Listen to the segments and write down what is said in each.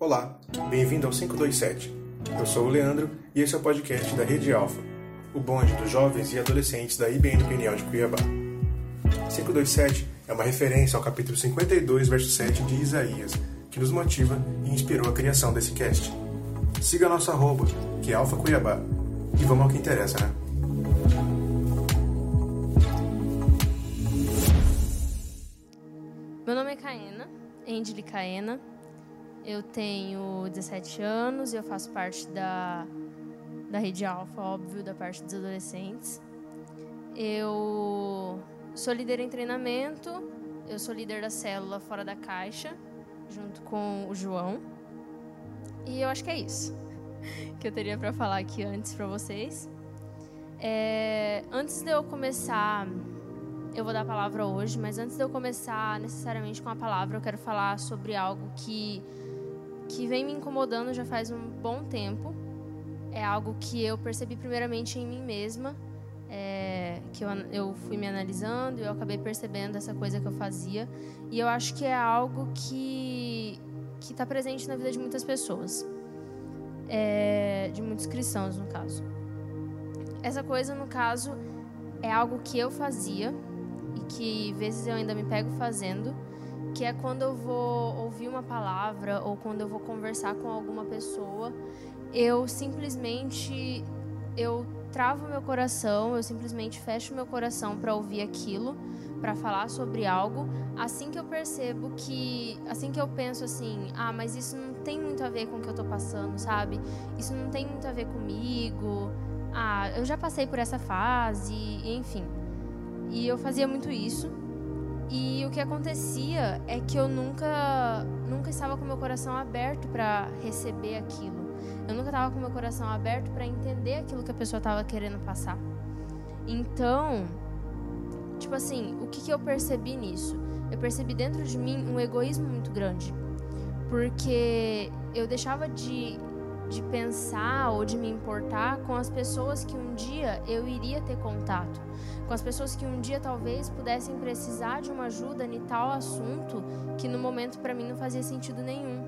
Olá, bem-vindo ao 527. Eu sou o Leandro e esse é o podcast da Rede Alfa, o bonde dos jovens e adolescentes da IBN Peniel de Cuiabá. 527 é uma referência ao capítulo 52, verso 7 de Isaías, que nos motiva e inspirou a criação desse cast. Siga nosso arroba, que é Alfa Cuiabá, e vamos ao que interessa, né? Endily Caena. Eu tenho 17 anos e eu faço parte da, da rede Alfa, óbvio, da parte dos adolescentes. Eu sou líder em treinamento, eu sou líder da célula Fora da Caixa, junto com o João. E eu acho que é isso que eu teria para falar aqui antes para vocês. É, antes de eu começar eu vou dar a palavra hoje, mas antes de eu começar necessariamente com a palavra, eu quero falar sobre algo que, que vem me incomodando já faz um bom tempo. É algo que eu percebi primeiramente em mim mesma, é, que eu, eu fui me analisando e eu acabei percebendo essa coisa que eu fazia. E eu acho que é algo que está presente na vida de muitas pessoas, é, de muitos cristãos, no caso. Essa coisa, no caso, é algo que eu fazia que vezes eu ainda me pego fazendo, que é quando eu vou ouvir uma palavra ou quando eu vou conversar com alguma pessoa, eu simplesmente eu travo meu coração, eu simplesmente fecho meu coração para ouvir aquilo, para falar sobre algo, assim que eu percebo que, assim que eu penso assim, ah, mas isso não tem muito a ver com o que eu tô passando, sabe? Isso não tem muito a ver comigo. Ah, eu já passei por essa fase, enfim. E eu fazia muito isso. E o que acontecia é que eu nunca, nunca estava com meu coração aberto para receber aquilo. Eu nunca estava com meu coração aberto para entender aquilo que a pessoa estava querendo passar. Então, tipo assim, o que, que eu percebi nisso? Eu percebi dentro de mim um egoísmo muito grande. Porque eu deixava de de pensar ou de me importar com as pessoas que um dia eu iria ter contato, com as pessoas que um dia talvez pudessem precisar de uma ajuda em tal assunto que no momento para mim não fazia sentido nenhum.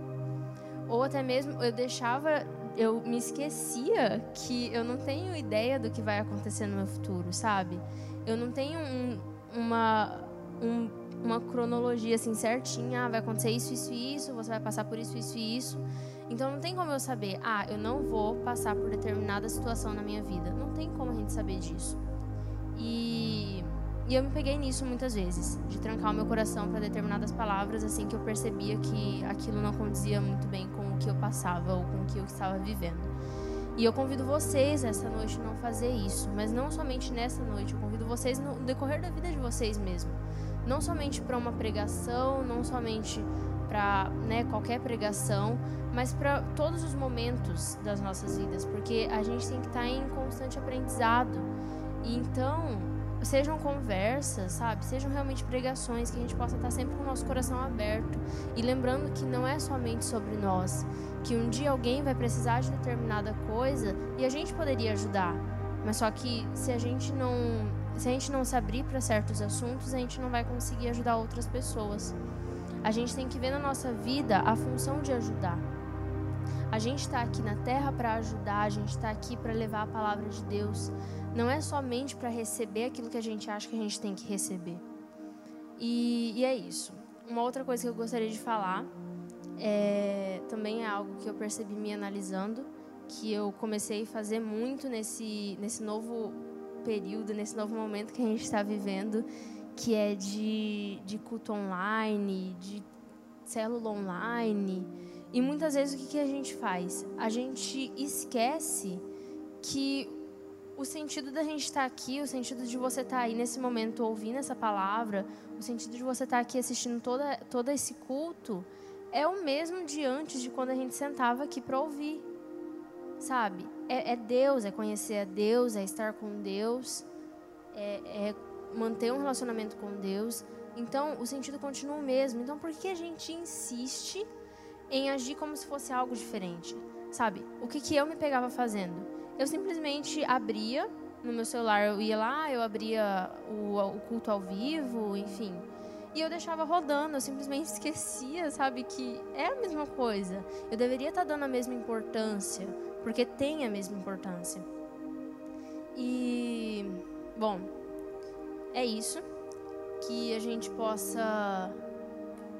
Ou até mesmo eu deixava, eu me esquecia que eu não tenho ideia do que vai acontecer no meu futuro, sabe? Eu não tenho um, uma um, uma cronologia assim certinha, ah, vai acontecer isso, isso e isso, você vai passar por isso, isso e isso. Então não tem como eu saber, ah, eu não vou passar por determinada situação na minha vida. Não tem como a gente saber disso. E, e eu me peguei nisso muitas vezes, de trancar o meu coração para determinadas palavras, assim que eu percebia que aquilo não condizia muito bem com o que eu passava ou com o que eu estava vivendo. E eu convido vocês essa noite não fazer isso, mas não somente nessa noite, eu convido vocês no decorrer da vida de vocês mesmo. Não somente para uma pregação, não somente para né, qualquer pregação, mas para todos os momentos das nossas vidas, porque a gente tem que estar tá em constante aprendizado. Então, sejam conversas, sabe? Sejam realmente pregações que a gente possa estar tá sempre com o nosso coração aberto e lembrando que não é somente sobre nós, que um dia alguém vai precisar de determinada coisa e a gente poderia ajudar. Mas só que se a gente não, se a gente não se abrir para certos assuntos, a gente não vai conseguir ajudar outras pessoas. A gente tem que ver na nossa vida a função de ajudar. A gente está aqui na terra para ajudar, a gente está aqui para levar a palavra de Deus. Não é somente para receber aquilo que a gente acha que a gente tem que receber. E, e é isso. Uma outra coisa que eu gostaria de falar é, também é algo que eu percebi me analisando, que eu comecei a fazer muito nesse, nesse novo período, nesse novo momento que a gente está vivendo, que é de, de culto online, de célula online. E muitas vezes o que, que a gente faz? A gente esquece que o sentido da gente estar aqui, o sentido de você estar aí nesse momento ouvindo essa palavra, o sentido de você estar aqui assistindo toda, todo esse culto, é o mesmo de antes de quando a gente sentava aqui para ouvir. Sabe? É, é, Deus, é conhecer a Deus, é estar com Deus, é, é manter um relacionamento com Deus. Então, o sentido continua o mesmo. Então, por que a gente insiste em agir como se fosse algo diferente? Sabe? O que, que eu me pegava fazendo? Eu simplesmente abria no meu celular, eu ia lá, eu abria o, o culto ao vivo, enfim. E eu deixava rodando, eu simplesmente esquecia, sabe, que é a mesma coisa. Eu deveria estar tá dando a mesma importância, porque tem a mesma importância. E, bom, é isso. Que a gente possa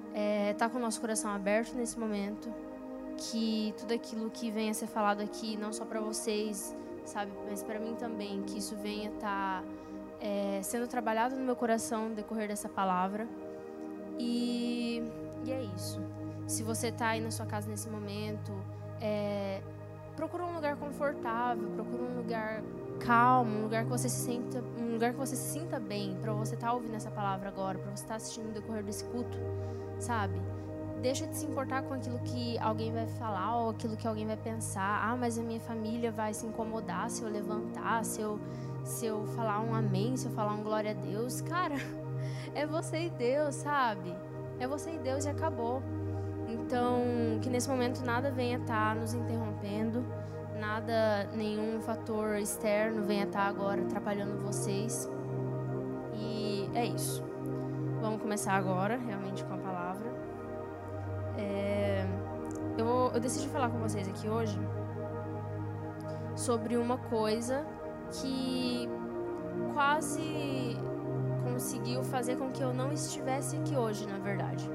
estar é, tá com o nosso coração aberto nesse momento. Que tudo aquilo que venha a ser falado aqui, não só para vocês, sabe, mas para mim também, que isso venha estar. Tá é, sendo trabalhado no meu coração no decorrer dessa palavra. E, e é isso. Se você está aí na sua casa nesse momento, é, procura um lugar confortável, procura um lugar calmo, um lugar que você se sinta, um lugar que você se sinta bem, para você estar tá ouvindo essa palavra agora, para você estar tá assistindo no decorrer desse culto, sabe? Deixa de se importar com aquilo que alguém vai falar ou aquilo que alguém vai pensar. Ah, mas a minha família vai se incomodar se eu levantar, se eu se eu falar um amém, se eu falar um glória a Deus, cara, é você e Deus, sabe? É você e Deus e acabou. Então, que nesse momento nada venha estar tá nos interrompendo, nada, nenhum fator externo venha estar agora atrapalhando vocês. E é isso. Vamos começar agora, realmente, com a palavra. É, eu, eu decidi falar com vocês aqui hoje sobre uma coisa que quase conseguiu fazer com que eu não estivesse aqui hoje, na verdade.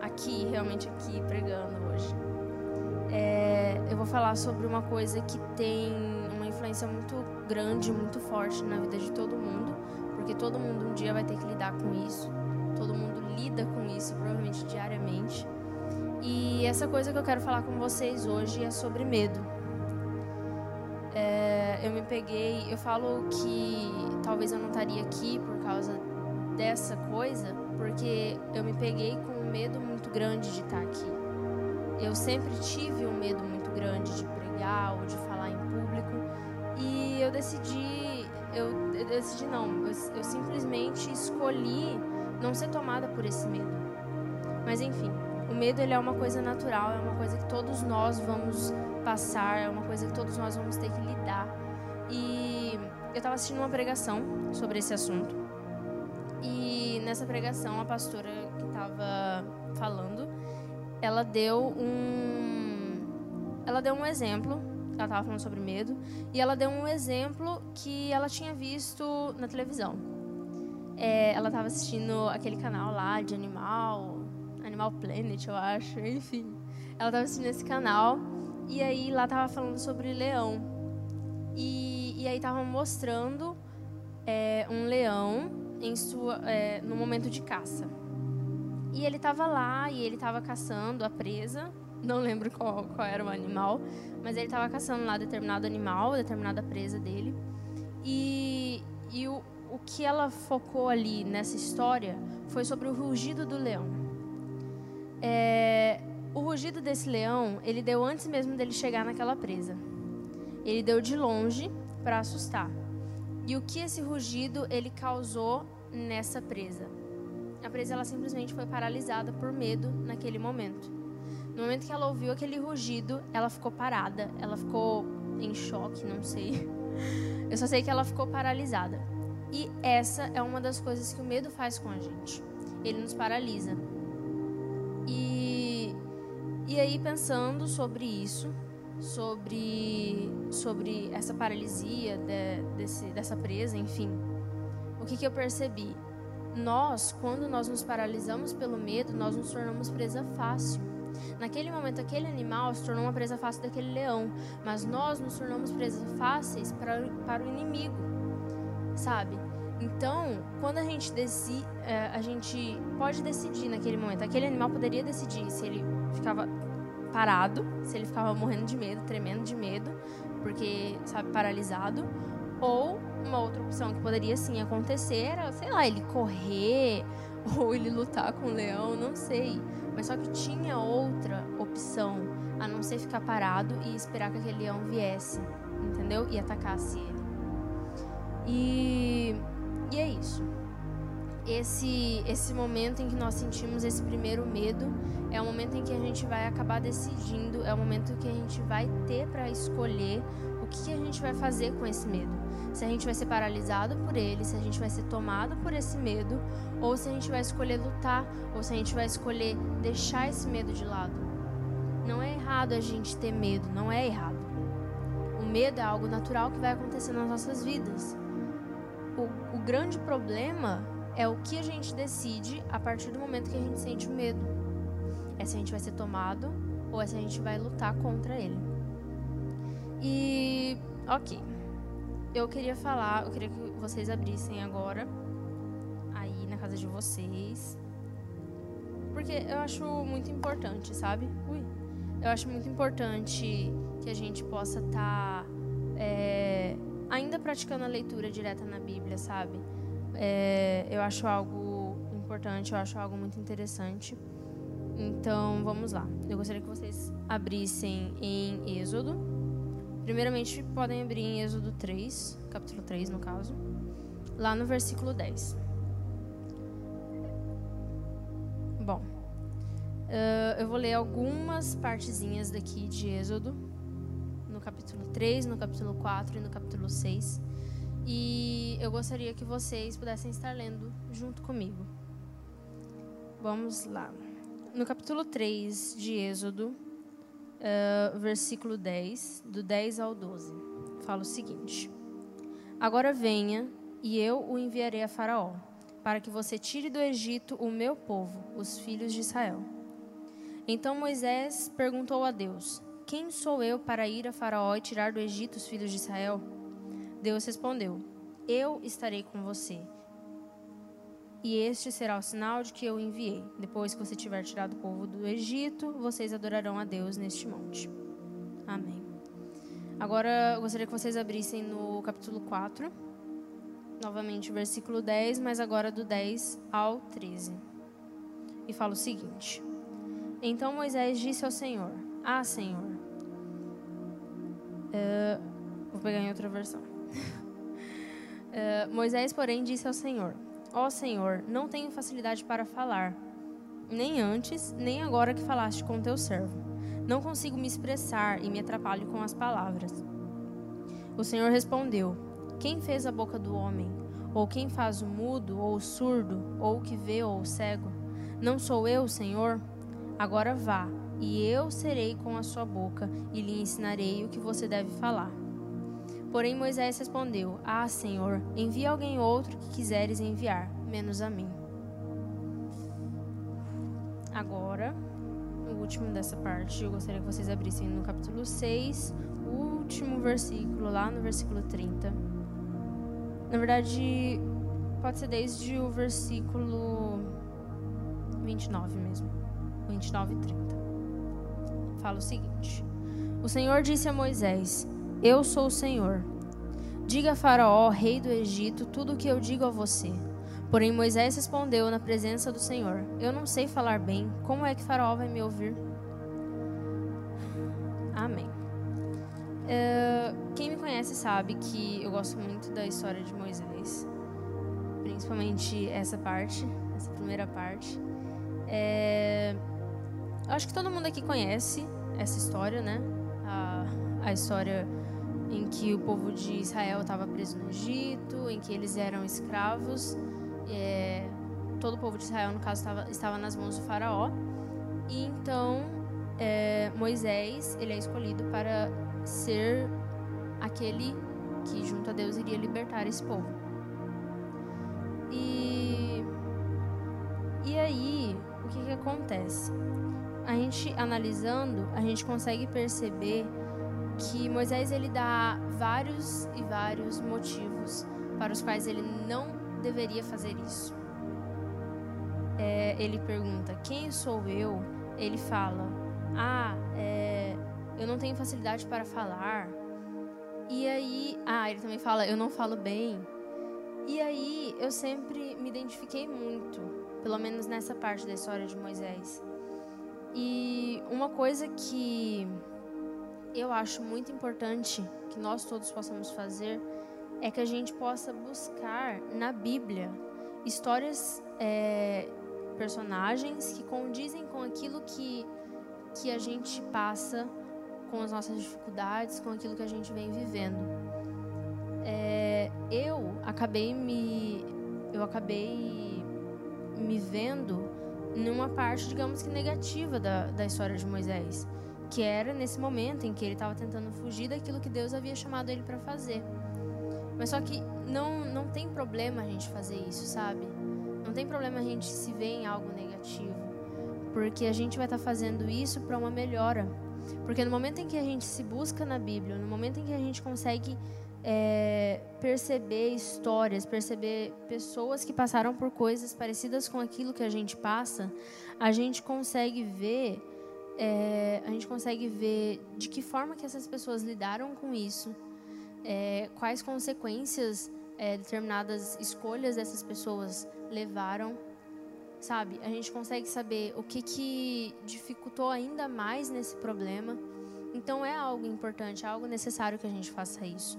Aqui, realmente aqui, pregando hoje. É, eu vou falar sobre uma coisa que tem uma influência muito grande, muito forte na vida de todo mundo, porque todo mundo um dia vai ter que lidar com isso. Todo mundo lida com isso, provavelmente diariamente. E essa coisa que eu quero falar com vocês hoje é sobre medo é, eu me peguei, eu falo que talvez eu não estaria aqui por causa dessa coisa, porque eu me peguei com um medo muito grande de estar aqui. Eu sempre tive um medo muito grande de pregar ou de falar em público e eu decidi, eu, eu decidi não, eu, eu simplesmente escolhi não ser tomada por esse medo. Mas enfim, o medo ele é uma coisa natural, é uma coisa que todos nós vamos passar, é uma coisa que todos nós vamos ter que lidar. E eu estava assistindo uma pregação sobre esse assunto. E nessa pregação, a pastora que estava falando, ela deu um ela deu um exemplo, ela estava falando sobre medo, e ela deu um exemplo que ela tinha visto na televisão. É, ela estava assistindo aquele canal lá de animal, Animal Planet, eu acho, enfim. Ela estava assistindo esse canal e aí lá tava falando sobre leão. E, e aí tava mostrando é, um leão em sua, é, no momento de caça. E ele tava lá e ele tava caçando a presa. Não lembro qual, qual era o animal, mas ele tava caçando lá determinado animal, determinada presa dele. E, e o, o que ela focou ali nessa história foi sobre o rugido do leão. É, o rugido desse leão, ele deu antes mesmo dele chegar naquela presa. Ele deu de longe para assustar. E o que esse rugido ele causou nessa presa? A presa ela simplesmente foi paralisada por medo naquele momento. No momento que ela ouviu aquele rugido, ela ficou parada, ela ficou em choque, não sei. Eu só sei que ela ficou paralisada. E essa é uma das coisas que o medo faz com a gente. Ele nos paralisa. E aí pensando sobre isso, sobre sobre essa paralisia de, desse, dessa presa, enfim, o que, que eu percebi? Nós, quando nós nos paralisamos pelo medo, nós nos tornamos presa fácil. Naquele momento, aquele animal se tornou uma presa fácil daquele leão, mas nós nos tornamos presas fáceis para, para o inimigo, sabe? Então, quando a gente decide, é, a gente pode decidir naquele momento. Aquele animal poderia decidir se ele ficava parado, se ele ficava morrendo de medo, tremendo de medo, porque, sabe, paralisado. Ou uma outra opção que poderia sim acontecer era, sei lá, ele correr ou ele lutar com o leão, não sei. Mas só que tinha outra opção a não ser ficar parado e esperar que aquele leão viesse, entendeu? E atacasse ele. E, e é isso esse esse momento em que nós sentimos esse primeiro medo é o momento em que a gente vai acabar decidindo, é o momento que a gente vai ter para escolher o que a gente vai fazer com esse medo. Se a gente vai ser paralisado por ele, se a gente vai ser tomado por esse medo, ou se a gente vai escolher lutar, ou se a gente vai escolher deixar esse medo de lado. Não é errado a gente ter medo, não é errado. O medo é algo natural que vai acontecer nas nossas vidas. O, o grande problema é o que a gente decide a partir do momento que a gente sente o medo. É se a gente vai ser tomado ou é se a gente vai lutar contra ele. E, ok. Eu queria falar, eu queria que vocês abrissem agora, aí na casa de vocês. Porque eu acho muito importante, sabe? Ui. Eu acho muito importante que a gente possa estar tá, é, ainda praticando a leitura direta na Bíblia, sabe? É, eu acho algo importante, eu acho algo muito interessante. Então, vamos lá. Eu gostaria que vocês abrissem em Êxodo. Primeiramente, podem abrir em Êxodo 3, capítulo 3, no caso, lá no versículo 10. Bom, uh, eu vou ler algumas partezinhas daqui de Êxodo, no capítulo 3, no capítulo 4 e no capítulo 6. E eu gostaria que vocês pudessem estar lendo junto comigo. Vamos lá no capítulo 3 de Êxodo, uh, versículo 10, do 10 ao 12, fala o seguinte: Agora venha, e eu o enviarei a Faraó, para que você tire do Egito o meu povo, os filhos de Israel. Então Moisés perguntou a Deus: Quem sou eu para ir a Faraó e tirar do Egito os filhos de Israel? Deus respondeu: Eu estarei com você e este será o sinal de que eu enviei. Depois que você tiver tirado o povo do Egito, vocês adorarão a Deus neste monte. Amém. Agora eu gostaria que vocês abrissem no capítulo 4, novamente versículo 10, mas agora do 10 ao 13. E fala o seguinte: Então Moisés disse ao Senhor: Ah, Senhor. Uh, vou pegar em outra versão. uh, Moisés, porém, disse ao Senhor: Ó oh, Senhor, não tenho facilidade para falar, nem antes, nem agora que falaste com teu servo. Não consigo me expressar e me atrapalho com as palavras. O Senhor respondeu: Quem fez a boca do homem? Ou quem faz o mudo, ou o surdo, ou o que vê, ou o cego? Não sou eu, Senhor? Agora vá, e eu serei com a sua boca, e lhe ensinarei o que você deve falar. Porém Moisés respondeu: Ah, Senhor, envia alguém outro que quiseres enviar, menos a mim. Agora, o último dessa parte, eu gostaria que vocês abrissem no capítulo 6, o último versículo, lá no versículo 30. Na verdade, pode ser desde o versículo 29 mesmo. 29 e 30. Fala o seguinte: O Senhor disse a Moisés: eu sou o Senhor. Diga a Faraó, rei do Egito, tudo o que eu digo a você. Porém Moisés respondeu na presença do Senhor: Eu não sei falar bem. Como é que Faraó vai me ouvir? Amém. Uh, quem me conhece sabe que eu gosto muito da história de Moisés, principalmente essa parte, essa primeira parte. É, acho que todo mundo aqui conhece essa história, né? A, a história em que o povo de Israel estava preso no Egito, em que eles eram escravos. É, todo o povo de Israel, no caso, estava, estava nas mãos do faraó. E então é, Moisés ele é escolhido para ser aquele que junto a Deus iria libertar esse povo. E e aí o que, que acontece? A gente analisando, a gente consegue perceber que Moisés ele dá vários e vários motivos para os quais ele não deveria fazer isso. É, ele pergunta: Quem sou eu? Ele fala: Ah, é, eu não tenho facilidade para falar. E aí, ah, ele também fala: Eu não falo bem. E aí, eu sempre me identifiquei muito, pelo menos nessa parte da história de Moisés. E uma coisa que eu acho muito importante que nós todos possamos fazer é que a gente possa buscar na Bíblia histórias, é, personagens que condizem com aquilo que, que a gente passa com as nossas dificuldades, com aquilo que a gente vem vivendo. É, eu acabei me eu acabei me vendo numa parte, digamos que negativa da, da história de Moisés, que era nesse momento em que ele estava tentando fugir daquilo que Deus havia chamado ele para fazer. Mas só que não, não tem problema a gente fazer isso, sabe? Não tem problema a gente se ver em algo negativo, porque a gente vai estar tá fazendo isso para uma melhora. Porque no momento em que a gente se busca na Bíblia, no momento em que a gente consegue é, perceber histórias, perceber pessoas que passaram por coisas parecidas com aquilo que a gente passa, a gente consegue ver, é, a gente consegue ver de que forma que essas pessoas lidaram com isso, é, quais consequências é, determinadas escolhas dessas pessoas levaram, sabe? A gente consegue saber o que que dificultou ainda mais nesse problema. Então é algo importante, é algo necessário que a gente faça isso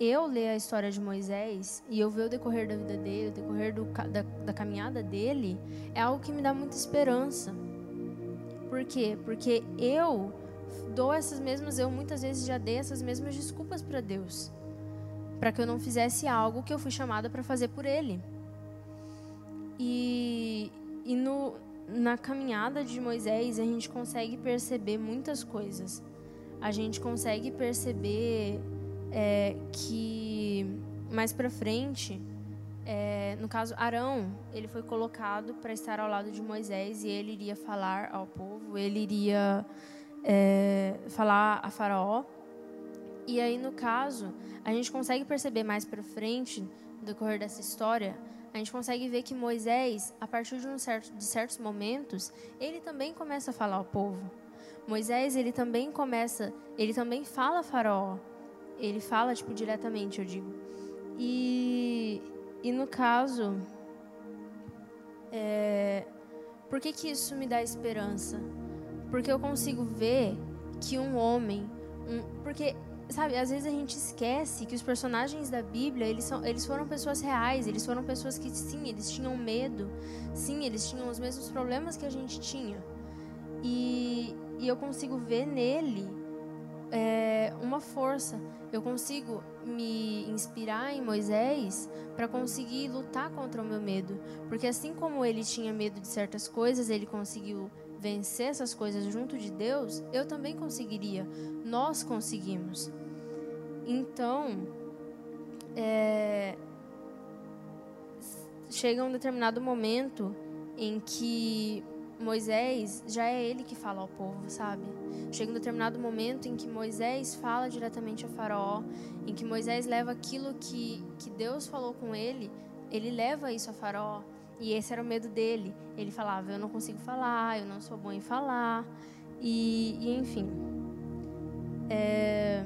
eu ler a história de Moisés e eu ver o decorrer da vida dele, o decorrer do, da, da caminhada dele, é algo que me dá muita esperança. Por quê? Porque eu dou essas mesmas, eu muitas vezes já dei essas mesmas desculpas para Deus, para que eu não fizesse algo que eu fui chamada para fazer por Ele. E, e no, na caminhada de Moisés a gente consegue perceber muitas coisas. A gente consegue perceber é, que mais para frente, é, no caso Arão, ele foi colocado para estar ao lado de Moisés e ele iria falar ao povo, ele iria é, falar a Faraó. E aí no caso, a gente consegue perceber mais para frente, no decorrer dessa história, a gente consegue ver que Moisés, a partir de, um certo, de certos momentos, ele também começa a falar ao povo. Moisés, ele também começa, ele também fala a Faraó. Ele fala, tipo, diretamente, eu digo. E, e no caso, é, por que, que isso me dá esperança? Porque eu consigo ver que um homem. Um, porque, sabe, às vezes a gente esquece que os personagens da Bíblia, eles, são, eles foram pessoas reais, eles foram pessoas que, sim, eles tinham medo, sim, eles tinham os mesmos problemas que a gente tinha. E, e eu consigo ver nele é, uma força. Eu consigo me inspirar em Moisés para conseguir lutar contra o meu medo. Porque assim como ele tinha medo de certas coisas, ele conseguiu vencer essas coisas junto de Deus, eu também conseguiria. Nós conseguimos. Então, é, chega um determinado momento em que Moisés já é ele que fala ao povo, sabe? Chega um determinado momento em que Moisés fala diretamente a Faraó, em que Moisés leva aquilo que, que Deus falou com ele, ele leva isso a Faraó. E esse era o medo dele. Ele falava: Eu não consigo falar, eu não sou bom em falar. E, e enfim. É...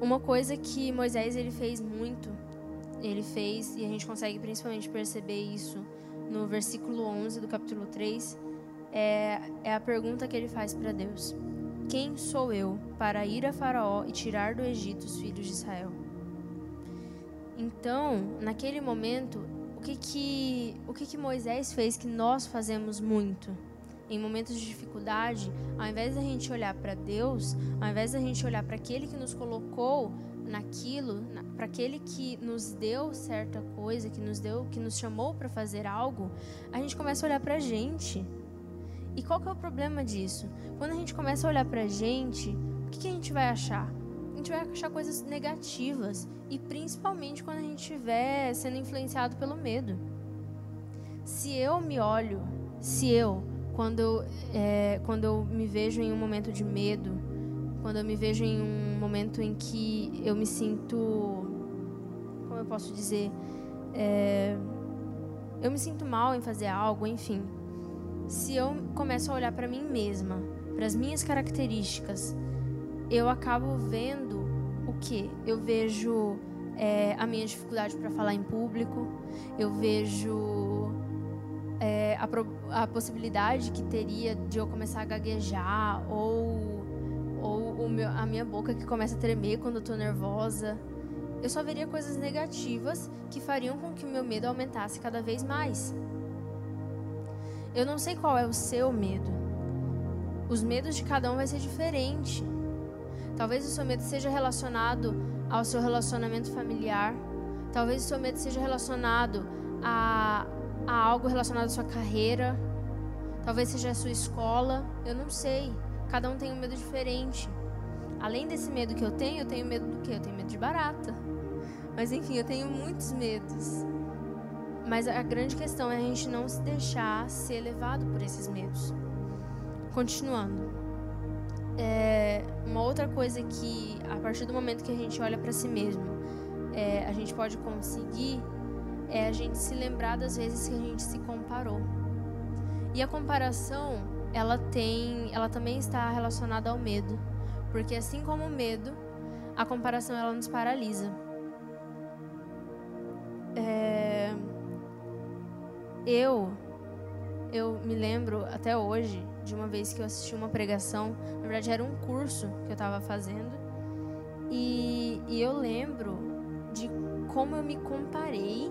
Uma coisa que Moisés ele fez muito, ele fez, e a gente consegue principalmente perceber isso no versículo 11 do capítulo 3, é, é a pergunta que ele faz para Deus: Quem sou eu para ir a Faraó e tirar do Egito os filhos de Israel? Então, naquele momento, o que que, o que, que Moisés fez que nós fazemos muito? Em momentos de dificuldade, ao invés da gente olhar para Deus, ao invés da gente olhar para aquele que nos colocou naquilo, para aquele que nos deu certa coisa, que nos deu, que nos chamou para fazer algo, a gente começa a olhar para a gente. E qual que é o problema disso? Quando a gente começa a olhar para a gente, o que, que a gente vai achar? A gente vai achar coisas negativas e principalmente quando a gente estiver sendo influenciado pelo medo. Se eu me olho, se eu, quando eu, é, quando eu me vejo em um momento de medo, quando eu me vejo em um momento em que eu me sinto, como eu posso dizer, é, eu me sinto mal em fazer algo, enfim. Se eu começo a olhar para mim mesma, para as minhas características, eu acabo vendo o que? Eu vejo é, a minha dificuldade para falar em público, eu vejo é, a, a possibilidade que teria de eu começar a gaguejar ou ou meu, a minha boca que começa a tremer quando eu tô nervosa. Eu só veria coisas negativas que fariam com que o meu medo aumentasse cada vez mais. Eu não sei qual é o seu medo. os medos de cada um vai ser diferente. Talvez o seu medo seja relacionado ao seu relacionamento familiar. Talvez o seu medo seja relacionado a, a algo relacionado à sua carreira. Talvez seja a sua escola. Eu não sei. Cada um tem um medo diferente. Além desse medo que eu tenho, eu tenho medo do quê? Eu tenho medo de barata. Mas enfim, eu tenho muitos medos. Mas a grande questão é a gente não se deixar ser levado por esses medos. Continuando. É, uma outra coisa que, a partir do momento que a gente olha para si mesmo, é, a gente pode conseguir é a gente se lembrar das vezes que a gente se comparou. E a comparação, ela tem, ela também está relacionada ao medo, porque assim como o medo, a comparação ela nos paralisa. É, eu, eu me lembro até hoje de uma vez que eu assisti uma pregação, na verdade era um curso que eu estava fazendo, e, e eu lembro de como eu me comparei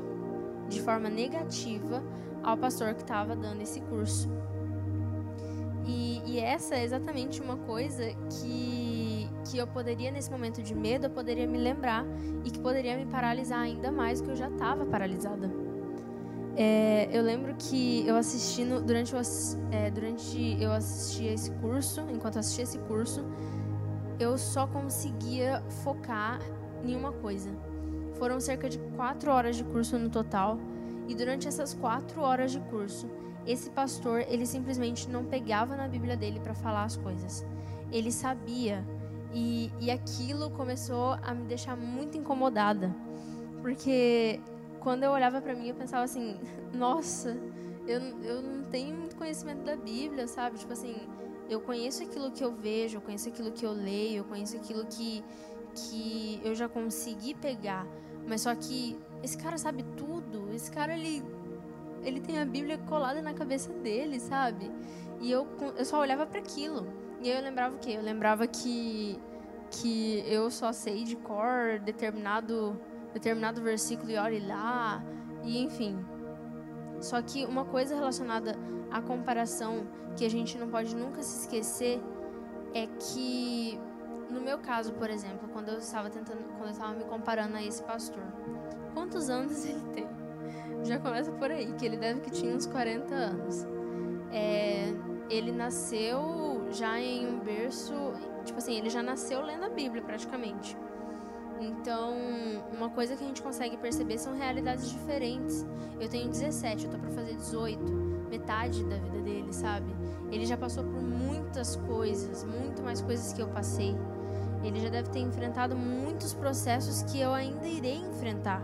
de forma negativa ao pastor que estava dando esse curso. E, e, essa é exatamente uma coisa que, que eu poderia, nesse momento de medo, eu poderia me lembrar e que poderia me paralisar ainda mais do que eu já estava paralisada. É, eu lembro que eu assisti no, durante, é, durante eu assisti esse curso, enquanto assistia esse curso, eu só conseguia focar em uma coisa. Foram cerca de quatro horas de curso no total, e durante essas quatro horas de curso, esse pastor ele simplesmente não pegava na Bíblia dele para falar as coisas. Ele sabia e, e aquilo começou a me deixar muito incomodada, porque quando eu olhava para mim, eu pensava assim: nossa, eu, eu não tenho muito conhecimento da Bíblia, sabe? Tipo assim, eu conheço aquilo que eu vejo, eu conheço aquilo que eu leio, eu conheço aquilo que, que eu já consegui pegar. Mas só que esse cara sabe tudo, esse cara ele, ele tem a Bíblia colada na cabeça dele, sabe? E eu, eu só olhava para aquilo. E aí eu lembrava o quê? Eu lembrava que, que eu só sei de cor determinado determinado versículo e olhe lá, e enfim. Só que uma coisa relacionada à comparação que a gente não pode nunca se esquecer é que no meu caso, por exemplo, quando eu estava tentando, quando eu estava me comparando a esse pastor, quantos anos ele tem? Já começa por aí, que ele deve que tinha uns 40 anos. É, ele nasceu já em um berço, tipo assim, ele já nasceu lendo a Bíblia praticamente. Então, uma coisa que a gente consegue perceber são realidades diferentes. Eu tenho 17, eu tô para fazer 18, metade da vida dele, sabe? Ele já passou por muitas coisas, muito mais coisas que eu passei. Ele já deve ter enfrentado muitos processos que eu ainda irei enfrentar.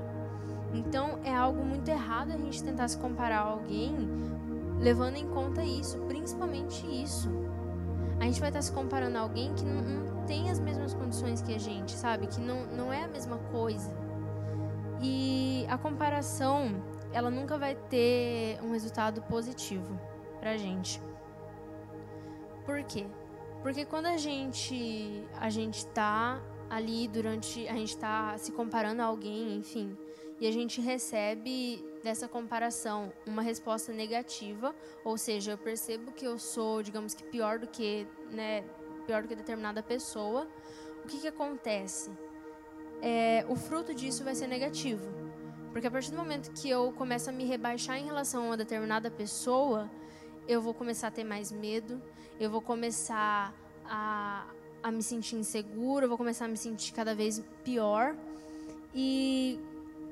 Então, é algo muito errado a gente tentar se comparar a alguém levando em conta isso, principalmente isso. A gente vai estar se comparando a alguém que não, não tem as mesmas condições que a gente, sabe? Que não, não é a mesma coisa. E a comparação, ela nunca vai ter um resultado positivo pra gente. Por quê? Porque quando a gente a gente tá ali durante a gente tá se comparando a alguém, enfim, e a gente recebe dessa comparação uma resposta negativa, ou seja, eu percebo que eu sou, digamos que pior do que, né, pior do que determinada pessoa, o que, que acontece? É, o fruto disso vai ser negativo. Porque a partir do momento que eu começo a me rebaixar em relação a uma determinada pessoa, eu vou começar a ter mais medo, eu vou começar a, a me sentir insegura, eu vou começar a me sentir cada vez pior. E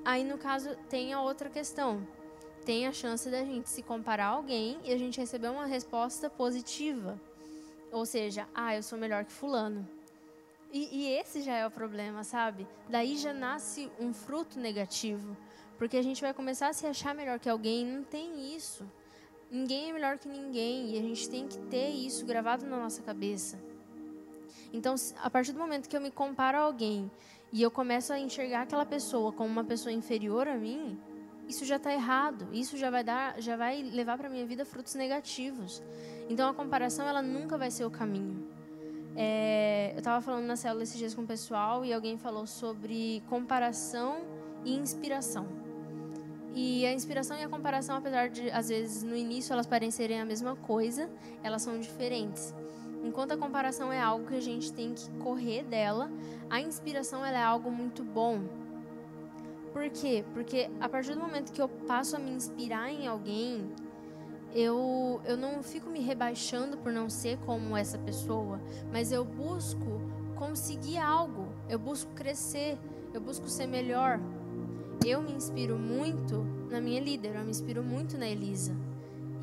aí, no caso, tem a outra questão. Tem a chance da gente se comparar a alguém e a gente receber uma resposta positiva. Ou seja, ah, eu sou melhor que fulano. E, e, esse já é o problema, sabe? Daí já nasce um fruto negativo. Porque a gente vai começar a se achar melhor que alguém. Não tem isso. Ninguém é melhor que ninguém. E a gente tem que ter isso gravado na nossa cabeça. Então, a partir do momento que eu me comparo a alguém e eu começo a enxergar aquela pessoa como uma pessoa inferior a mim, isso já está errado. Isso já vai dar, já vai levar para minha vida frutos negativos. Então a comparação ela nunca vai ser o caminho. É, eu estava falando na célula esses dias com o pessoal e alguém falou sobre comparação e inspiração. E a inspiração e a comparação, apesar de às vezes no início elas parecerem a mesma coisa, elas são diferentes. Enquanto a comparação é algo que a gente tem que correr dela, a inspiração é algo muito bom. Por quê? Porque a partir do momento que eu passo a me inspirar em alguém, eu, eu não fico me rebaixando por não ser como essa pessoa, mas eu busco conseguir algo, eu busco crescer, eu busco ser melhor. Eu me inspiro muito na minha líder, eu me inspiro muito na Elisa.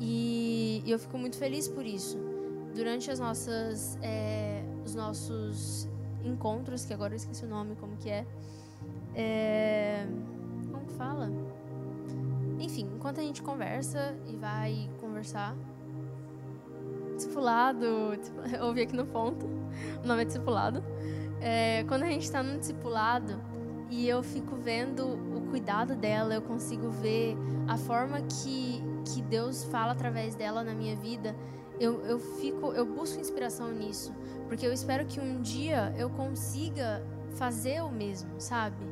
E eu fico muito feliz por isso. Durante as nossas, é, os nossos encontros, que agora eu esqueci o nome, como que é. é como que fala? Enfim, enquanto a gente conversa e vai conversar, discipulado, eu ouvi aqui no ponto, o nome é discipulado. É, quando a gente está no discipulado e eu fico vendo o cuidado dela, eu consigo ver a forma que, que Deus fala através dela na minha vida, eu, eu fico, eu busco inspiração nisso, porque eu espero que um dia eu consiga fazer o mesmo, sabe?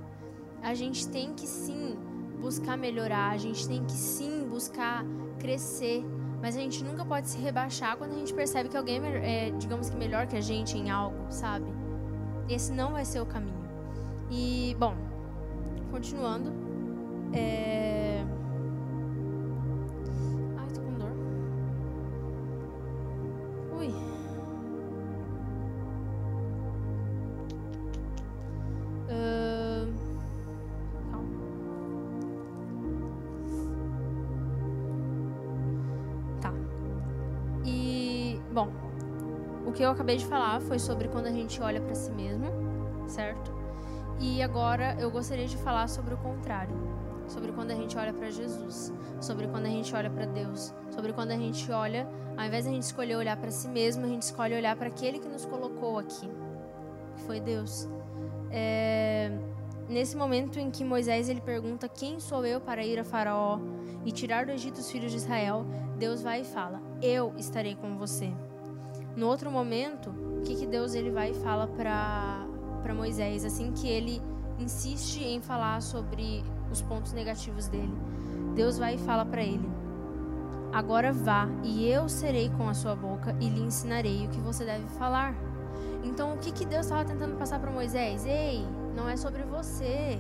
A gente tem que sim buscar melhorar, a gente tem que sim buscar crescer, mas a gente nunca pode se rebaixar quando a gente percebe que alguém é, digamos que melhor que a gente em algo, sabe? Esse não vai ser o caminho. E, bom, continuando. É... que eu acabei de falar foi sobre quando a gente olha para si mesmo, certo? E agora eu gostaria de falar sobre o contrário, sobre quando a gente olha para Jesus, sobre quando a gente olha para Deus, sobre quando a gente olha, ao invés de a gente escolher olhar para si mesmo, a gente escolhe olhar para aquele que nos colocou aqui, que foi Deus. É, nesse momento em que Moisés ele pergunta quem sou eu para ir a Faraó e tirar do Egito os filhos de Israel, Deus vai e fala: Eu estarei com você. No outro momento, o que, que Deus ele vai e fala para Moisés, assim que ele insiste em falar sobre os pontos negativos dele. Deus vai e fala para ele: Agora vá, e eu serei com a sua boca e lhe ensinarei o que você deve falar. Então, o que, que Deus estava tentando passar para Moisés? Ei, não é sobre você.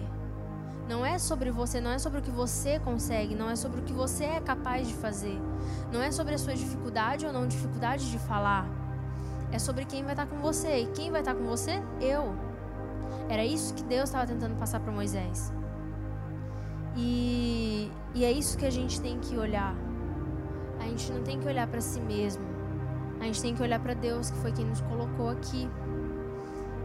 Não é sobre você, não é sobre o que você consegue, não é sobre o que você é capaz de fazer. Não é sobre a sua dificuldade ou não dificuldade de falar. É sobre quem vai estar com você. E quem vai estar com você? Eu. Era isso que Deus estava tentando passar para Moisés. E, e é isso que a gente tem que olhar. A gente não tem que olhar para si mesmo. A gente tem que olhar para Deus, que foi quem nos colocou aqui.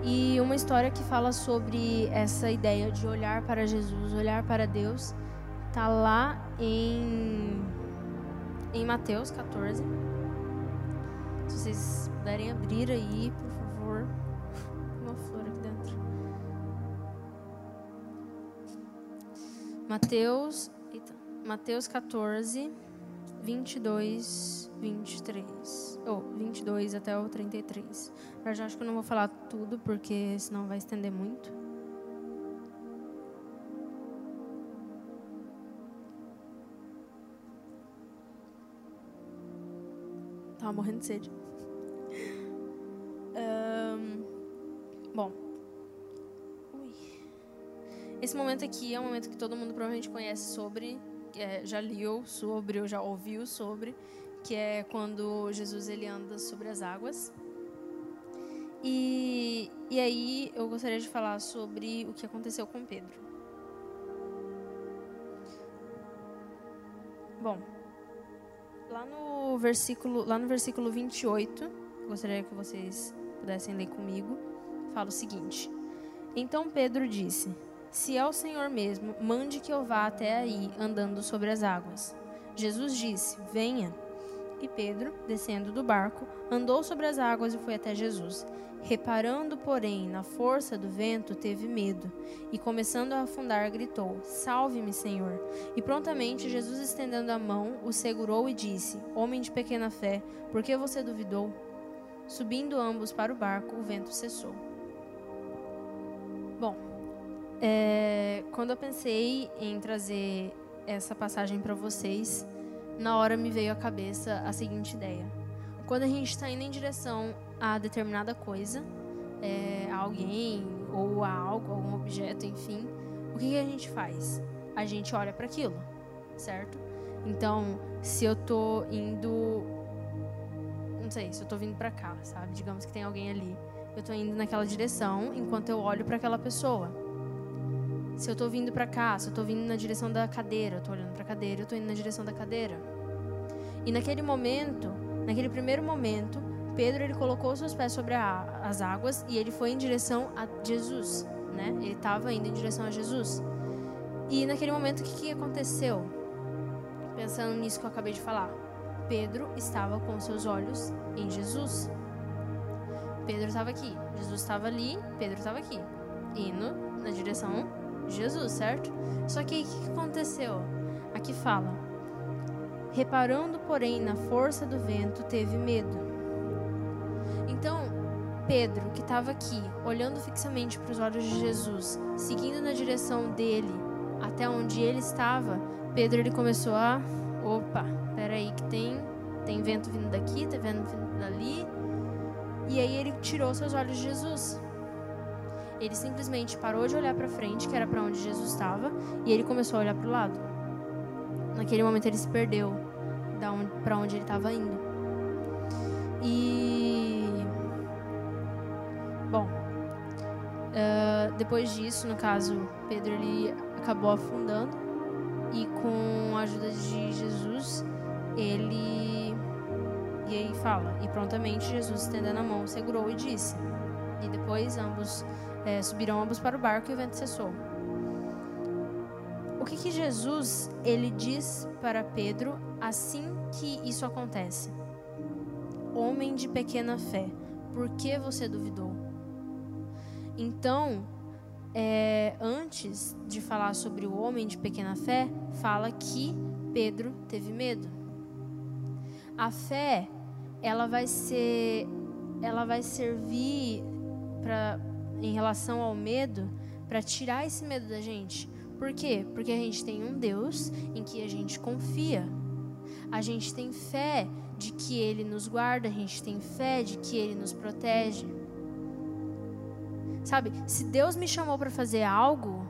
E uma história que fala sobre essa ideia de olhar para Jesus, olhar para Deus, tá lá em em Mateus 14. Se vocês puderem abrir aí, por favor. Mateus, eita, Mateus 14, 22, 23. Ou oh, 22 até o 33. Eu já acho que eu não vou falar tudo, porque senão vai estender muito. Tava morrendo de sede. Um, bom. Esse momento aqui é um momento que todo mundo provavelmente conhece sobre, é, já leu sobre ou já ouviu sobre, que é quando Jesus ele anda sobre as águas. E, e aí eu gostaria de falar sobre o que aconteceu com Pedro. Bom, lá no versículo, lá no versículo 28, gostaria que vocês pudessem ler comigo, fala o seguinte: Então Pedro disse: se é o Senhor mesmo, mande que eu vá até aí, andando sobre as águas. Jesus disse: Venha. E Pedro, descendo do barco, andou sobre as águas e foi até Jesus. Reparando, porém, na força do vento, teve medo e, começando a afundar, gritou: Salve-me, Senhor! E prontamente Jesus, estendendo a mão, o segurou e disse: Homem de pequena fé, por que você duvidou? Subindo ambos para o barco, o vento cessou. Bom, é, quando eu pensei em trazer essa passagem para vocês, na hora me veio à cabeça a seguinte ideia: quando a gente está indo em direção a determinada coisa, é, a alguém ou a algo, algum objeto, enfim, o que, que a gente faz? A gente olha para aquilo, certo? Então, se eu tô indo, não sei, se eu tô vindo para cá, sabe? Digamos que tem alguém ali, eu tô indo naquela direção enquanto eu olho para aquela pessoa. Se eu tô vindo para cá, se eu tô vindo na direção da cadeira, eu tô olhando para a cadeira, eu tô indo na direção da cadeira. E naquele momento, naquele primeiro momento, Pedro ele colocou seus pés sobre a, as águas e ele foi em direção a Jesus, né? Ele estava indo em direção a Jesus. E naquele momento o que, que aconteceu? Pensando nisso que eu acabei de falar, Pedro estava com seus olhos em Jesus. Pedro estava aqui, Jesus estava ali, Pedro estava aqui, indo na direção Jesus, certo? Só que aí o que aconteceu? Aqui fala: Reparando, porém, na força do vento, teve medo. Então, Pedro, que estava aqui, olhando fixamente para os olhos de Jesus, seguindo na direção dele, até onde ele estava, Pedro ele começou a, opa, peraí que tem tem vento vindo daqui, tem vento vindo dali. E aí ele tirou seus olhos de Jesus. Ele simplesmente parou de olhar para frente, que era para onde Jesus estava, e ele começou a olhar para o lado. Naquele momento ele se perdeu da onde, para onde ele estava indo. E bom, uh, depois disso, no caso, Pedro ele acabou afundando e com a ajuda de Jesus ele e aí fala e prontamente Jesus estendendo a mão segurou e disse e depois ambos é, subiram ambos para o barco e o vento cessou. O que, que Jesus ele diz para Pedro assim que isso acontece? Homem de pequena fé, por que você duvidou? Então, é, antes de falar sobre o homem de pequena fé, fala que Pedro teve medo. A fé, ela vai ser, ela vai servir para em relação ao medo para tirar esse medo da gente. Por quê? Porque a gente tem um Deus em que a gente confia. A gente tem fé de que Ele nos guarda, a gente tem fé de que Ele nos protege. Sabe, se Deus me chamou para fazer algo,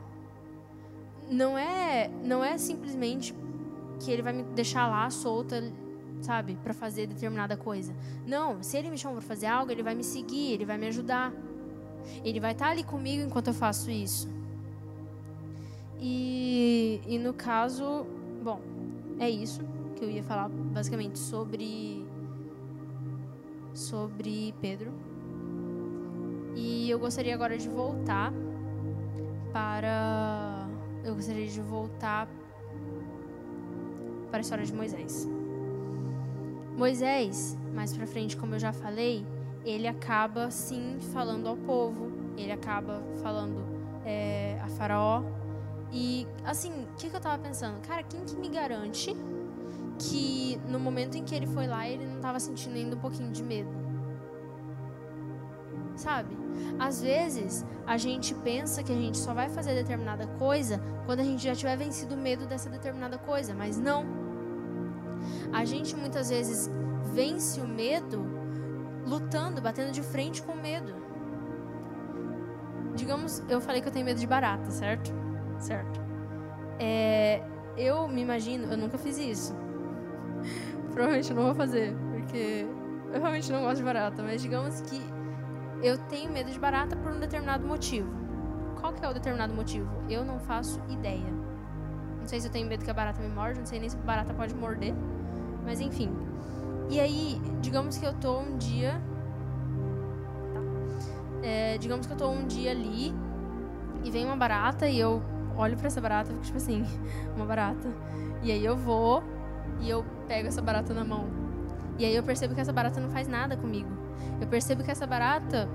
não é, não é simplesmente que Ele vai me deixar lá solta, sabe, para fazer determinada coisa. Não, se Ele me chamou para fazer algo, Ele vai me seguir, Ele vai me ajudar. Ele vai estar ali comigo enquanto eu faço isso. E, e no caso, bom, é isso que eu ia falar basicamente sobre sobre Pedro. E eu gostaria agora de voltar para eu gostaria de voltar para a história de Moisés. Moisés, mais para frente, como eu já falei, ele acaba sim falando ao povo, ele acaba falando é, a Faraó. E assim, o que, que eu tava pensando? Cara, quem que me garante que no momento em que ele foi lá, ele não tava sentindo ainda um pouquinho de medo? Sabe? Às vezes, a gente pensa que a gente só vai fazer determinada coisa quando a gente já tiver vencido o medo dessa determinada coisa, mas não. A gente muitas vezes vence o medo lutando, batendo de frente com medo. Digamos, eu falei que eu tenho medo de barata, certo? Certo. É, eu me imagino, eu nunca fiz isso. Provavelmente não vou fazer, porque eu realmente não gosto de barata, mas digamos que eu tenho medo de barata por um determinado motivo. Qual que é o determinado motivo? Eu não faço ideia. Não sei se eu tenho medo que a barata me morde, não sei nem se a barata pode morder, mas enfim. E aí, digamos que eu tô um dia. Tá. É, digamos que eu tô um dia ali e vem uma barata e eu olho para essa barata e fico tipo assim, uma barata. E aí eu vou e eu pego essa barata na mão. E aí eu percebo que essa barata não faz nada comigo. Eu percebo que essa barata,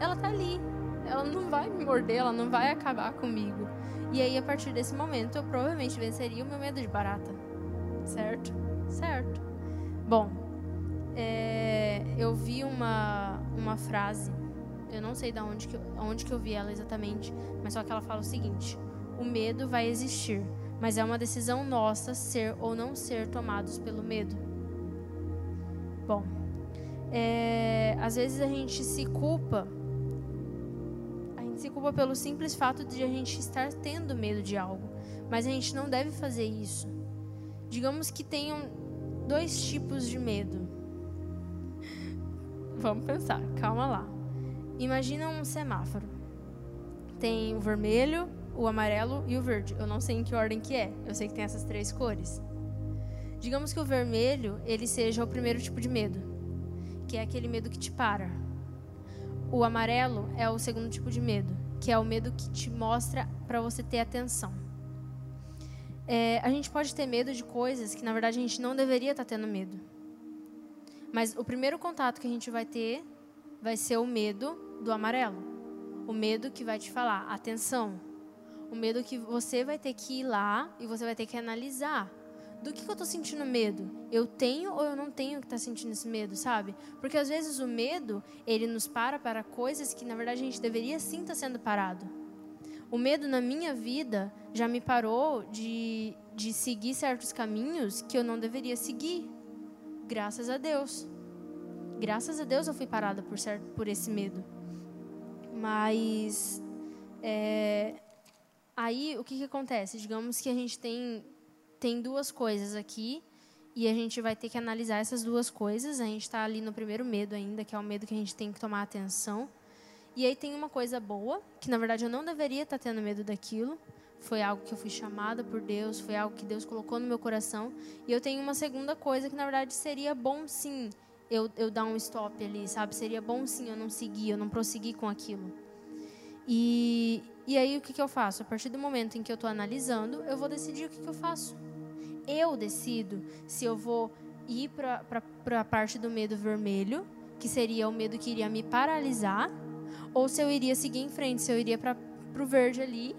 ela tá ali. Ela não vai me morder, ela não vai acabar comigo. E aí a partir desse momento eu provavelmente venceria o meu medo de barata. Certo? Certo. Bom, é, eu vi uma, uma frase, eu não sei de onde que, onde que eu vi ela exatamente, mas só que ela fala o seguinte: o medo vai existir, mas é uma decisão nossa ser ou não ser tomados pelo medo. Bom, é, às vezes a gente se culpa. A gente se culpa pelo simples fato de a gente estar tendo medo de algo. Mas a gente não deve fazer isso. Digamos que tenham dois tipos de medo. Vamos pensar, calma lá. Imagina um semáforo. Tem o vermelho, o amarelo e o verde. Eu não sei em que ordem que é. Eu sei que tem essas três cores. Digamos que o vermelho, ele seja o primeiro tipo de medo, que é aquele medo que te para. O amarelo é o segundo tipo de medo, que é o medo que te mostra para você ter atenção. É, a gente pode ter medo de coisas que na verdade a gente não deveria estar tá tendo medo. Mas o primeiro contato que a gente vai ter vai ser o medo do amarelo. O medo que vai te falar, atenção. O medo que você vai ter que ir lá e você vai ter que analisar. Do que, que eu estou sentindo medo? Eu tenho ou eu não tenho que estar tá sentindo esse medo, sabe? Porque às vezes o medo, ele nos para para coisas que na verdade a gente deveria sim estar tá sendo parado. O medo na minha vida já me parou de, de seguir certos caminhos que eu não deveria seguir. Graças a Deus. Graças a Deus eu fui parada por, certo, por esse medo. Mas é, aí o que, que acontece? Digamos que a gente tem, tem duas coisas aqui e a gente vai ter que analisar essas duas coisas. A gente está ali no primeiro medo ainda, que é o medo que a gente tem que tomar atenção. E aí tem uma coisa boa, que na verdade eu não deveria estar tendo medo daquilo. Foi algo que eu fui chamada por Deus, foi algo que Deus colocou no meu coração. E eu tenho uma segunda coisa que na verdade seria bom sim eu, eu dar um stop ali, sabe? Seria bom sim eu não seguir, eu não prosseguir com aquilo. E, e aí o que, que eu faço? A partir do momento em que eu estou analisando, eu vou decidir o que, que eu faço. Eu decido se eu vou ir para a parte do medo vermelho, que seria o medo que iria me paralisar, ou se eu iria seguir em frente, se eu iria para o verde ali,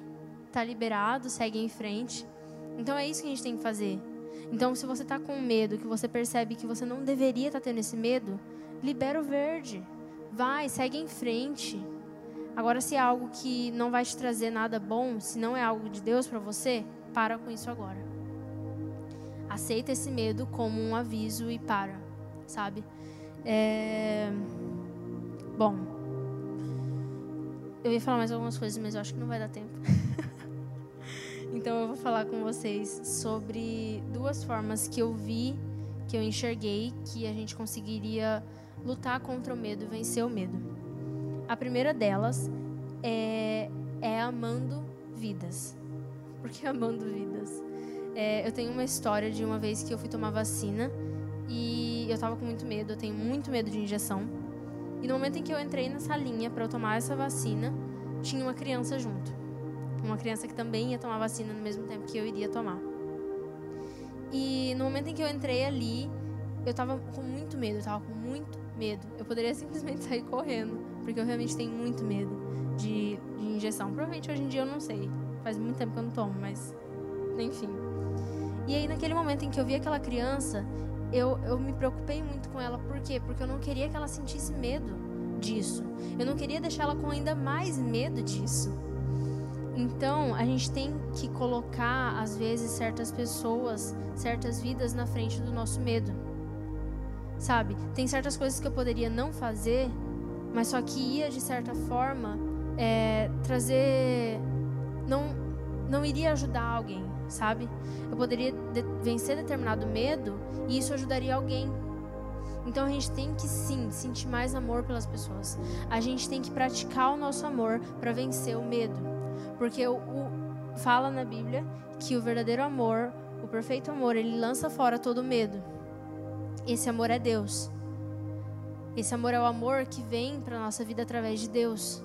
tá liberado, segue em frente. Então é isso que a gente tem que fazer. Então, se você está com medo, que você percebe que você não deveria estar tá tendo esse medo, libera o verde. Vai, segue em frente. Agora, se é algo que não vai te trazer nada bom, se não é algo de Deus para você, para com isso agora. Aceita esse medo como um aviso e para, sabe? É... Bom, eu ia falar mais algumas coisas, mas eu acho que não vai dar tempo. Então eu vou falar com vocês sobre duas formas que eu vi, que eu enxerguei que a gente conseguiria lutar contra o medo, vencer o medo. A primeira delas é, é amando vidas. Por que amando vidas? É, eu tenho uma história de uma vez que eu fui tomar vacina e eu tava com muito medo, eu tenho muito medo de injeção. E no momento em que eu entrei na salinha para eu tomar essa vacina, tinha uma criança junto uma criança que também ia tomar vacina no mesmo tempo que eu iria tomar. E no momento em que eu entrei ali, eu tava com muito medo, eu tava com muito medo. Eu poderia simplesmente sair correndo, porque eu realmente tenho muito medo de, de injeção. Provavelmente hoje em dia eu não sei, faz muito tempo que eu não tomo, mas enfim. E aí naquele momento em que eu vi aquela criança, eu, eu me preocupei muito com ela. Por quê? Porque eu não queria que ela sentisse medo disso. Eu não queria deixar ela com ainda mais medo disso. Então, a gente tem que colocar, às vezes, certas pessoas, certas vidas na frente do nosso medo. Sabe? Tem certas coisas que eu poderia não fazer, mas só que ia, de certa forma, é, trazer. Não, não iria ajudar alguém, sabe? Eu poderia de vencer determinado medo e isso ajudaria alguém. Então a gente tem que sim sentir mais amor pelas pessoas. A gente tem que praticar o nosso amor para vencer o medo. Porque o, o, fala na Bíblia que o verdadeiro amor, o perfeito amor, ele lança fora todo medo. Esse amor é Deus. Esse amor é o amor que vem para nossa vida através de Deus.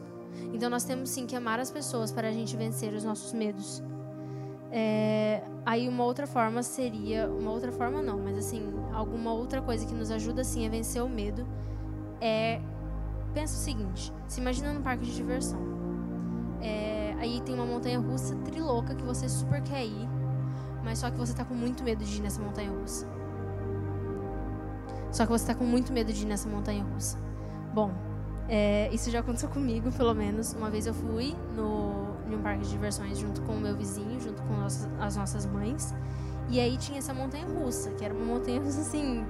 Então nós temos sim que amar as pessoas para a gente vencer os nossos medos. É, aí uma outra forma seria, uma outra forma não, mas assim, alguma outra coisa que nos ajuda assim a vencer o medo é pensa o seguinte, se imagina num parque de diversão. É, Aí tem uma montanha russa trilouca que você super quer ir, mas só que você tá com muito medo de ir nessa montanha russa. Só que você tá com muito medo de ir nessa montanha russa. Bom, é, isso já aconteceu comigo, pelo menos. Uma vez eu fui no, em um parque de diversões junto com o meu vizinho, junto com as nossas mães. E aí tinha essa montanha russa, que era uma montanha russa assim,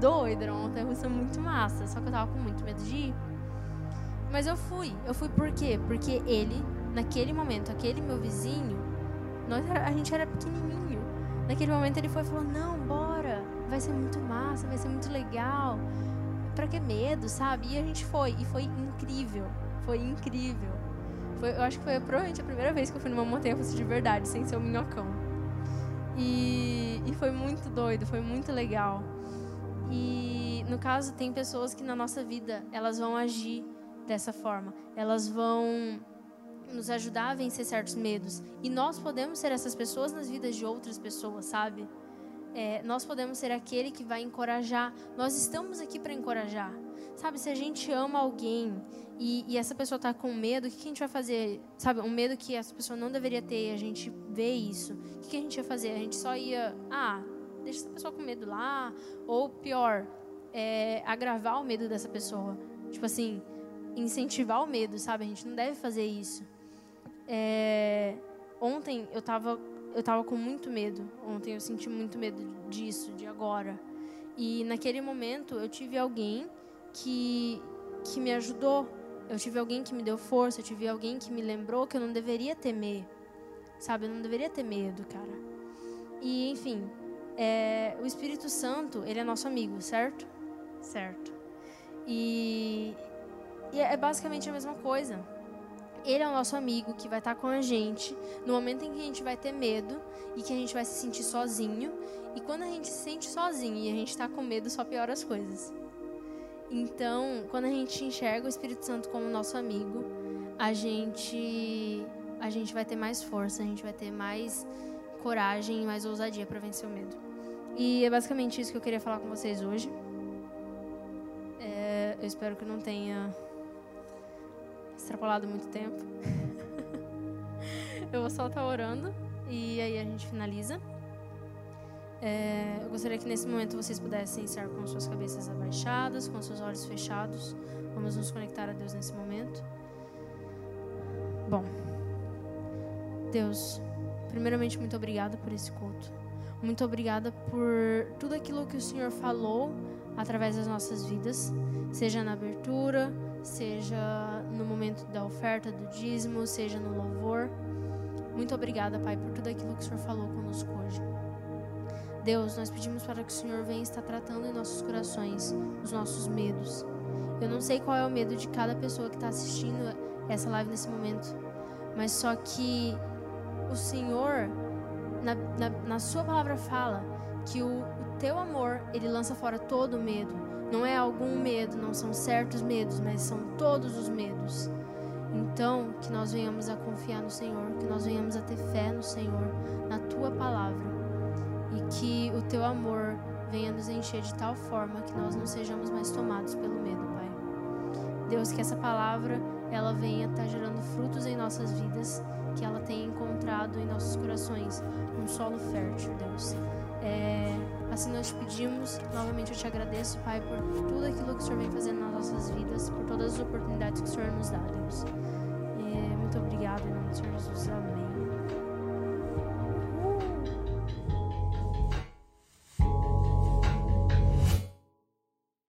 doida, era uma montanha russa muito massa. Só que eu tava com muito medo de ir. Mas eu fui. Eu fui por quê? Porque ele, naquele momento, aquele meu vizinho, nós, a gente era pequenininho. Naquele momento ele foi e falou: Não, bora. Vai ser muito massa, vai ser muito legal. Pra que medo, sabe? E a gente foi. E foi incrível. Foi incrível. Foi, eu acho que foi provavelmente a primeira vez que eu fui numa montanha russa de verdade, sem ser o minhocão. E, e foi muito doido, foi muito legal. E no caso, tem pessoas que na nossa vida elas vão agir dessa forma. Elas vão nos ajudar a vencer certos medos. E nós podemos ser essas pessoas nas vidas de outras pessoas, sabe? É, nós podemos ser aquele que vai encorajar. Nós estamos aqui para encorajar. Sabe, se a gente ama alguém e, e essa pessoa está com medo, o que, que, a gente vai fazer? Sabe, um medo que essa pessoa não deveria ter, a gente vê isso. O que, que a gente ia fazer? A gente só ia, ah, deixa essa pessoa com medo lá. Ou pior, é, agravar o medo dessa pessoa. Tipo assim, incentivar o medo, sabe? A gente não deve fazer isso. É, ontem eu tava, eu tava com muito medo. Ontem eu senti muito medo disso, de agora. E naquele momento eu tive alguém que, que me ajudou. Eu tive alguém que me deu força, eu tive alguém que me lembrou que eu não deveria temer. Sabe, eu não deveria ter medo, cara. E, enfim, é, o Espírito Santo, ele é nosso amigo, certo? Certo. E, e é basicamente a mesma coisa. Ele é o nosso amigo que vai estar com a gente no momento em que a gente vai ter medo e que a gente vai se sentir sozinho. E quando a gente se sente sozinho e a gente está com medo, só piora as coisas. Então, quando a gente enxerga o Espírito Santo como nosso amigo, a gente a gente vai ter mais força, a gente vai ter mais coragem e mais ousadia para vencer o medo. E é basicamente isso que eu queria falar com vocês hoje. É, eu espero que não tenha extrapolado muito tempo. eu vou só estar orando e aí a gente finaliza. É, eu gostaria que nesse momento vocês pudessem estar com suas cabeças abaixadas, com seus olhos fechados. Vamos nos conectar a Deus nesse momento. Bom, Deus, primeiramente, muito obrigada por esse culto. Muito obrigada por tudo aquilo que o Senhor falou através das nossas vidas, seja na abertura, seja no momento da oferta do dízimo, seja no louvor. Muito obrigada, Pai, por tudo aquilo que o Senhor falou conosco hoje. Deus, nós pedimos para que o Senhor venha estar tratando em nossos corações os nossos medos. Eu não sei qual é o medo de cada pessoa que está assistindo essa live nesse momento, mas só que o Senhor, na, na, na Sua palavra, fala que o, o teu amor ele lança fora todo o medo. Não é algum medo, não são certos medos, mas são todos os medos. Então, que nós venhamos a confiar no Senhor, que nós venhamos a ter fé no Senhor, na tua palavra, e que o teu amor venha nos encher de tal forma que nós não sejamos mais tomados pelo medo, Pai. Deus, que essa palavra ela venha estar tá gerando frutos em nossas vidas, que ela tenha encontrado em nossos corações um solo fértil, Deus. É, assim nós pedimos, novamente eu te agradeço, Pai, por tudo aquilo que o Senhor vem fazendo nas nossas vidas, por todas as oportunidades que o Senhor nos dá, Deus. É, muito obrigado em nome do Senhor Jesus. Amém.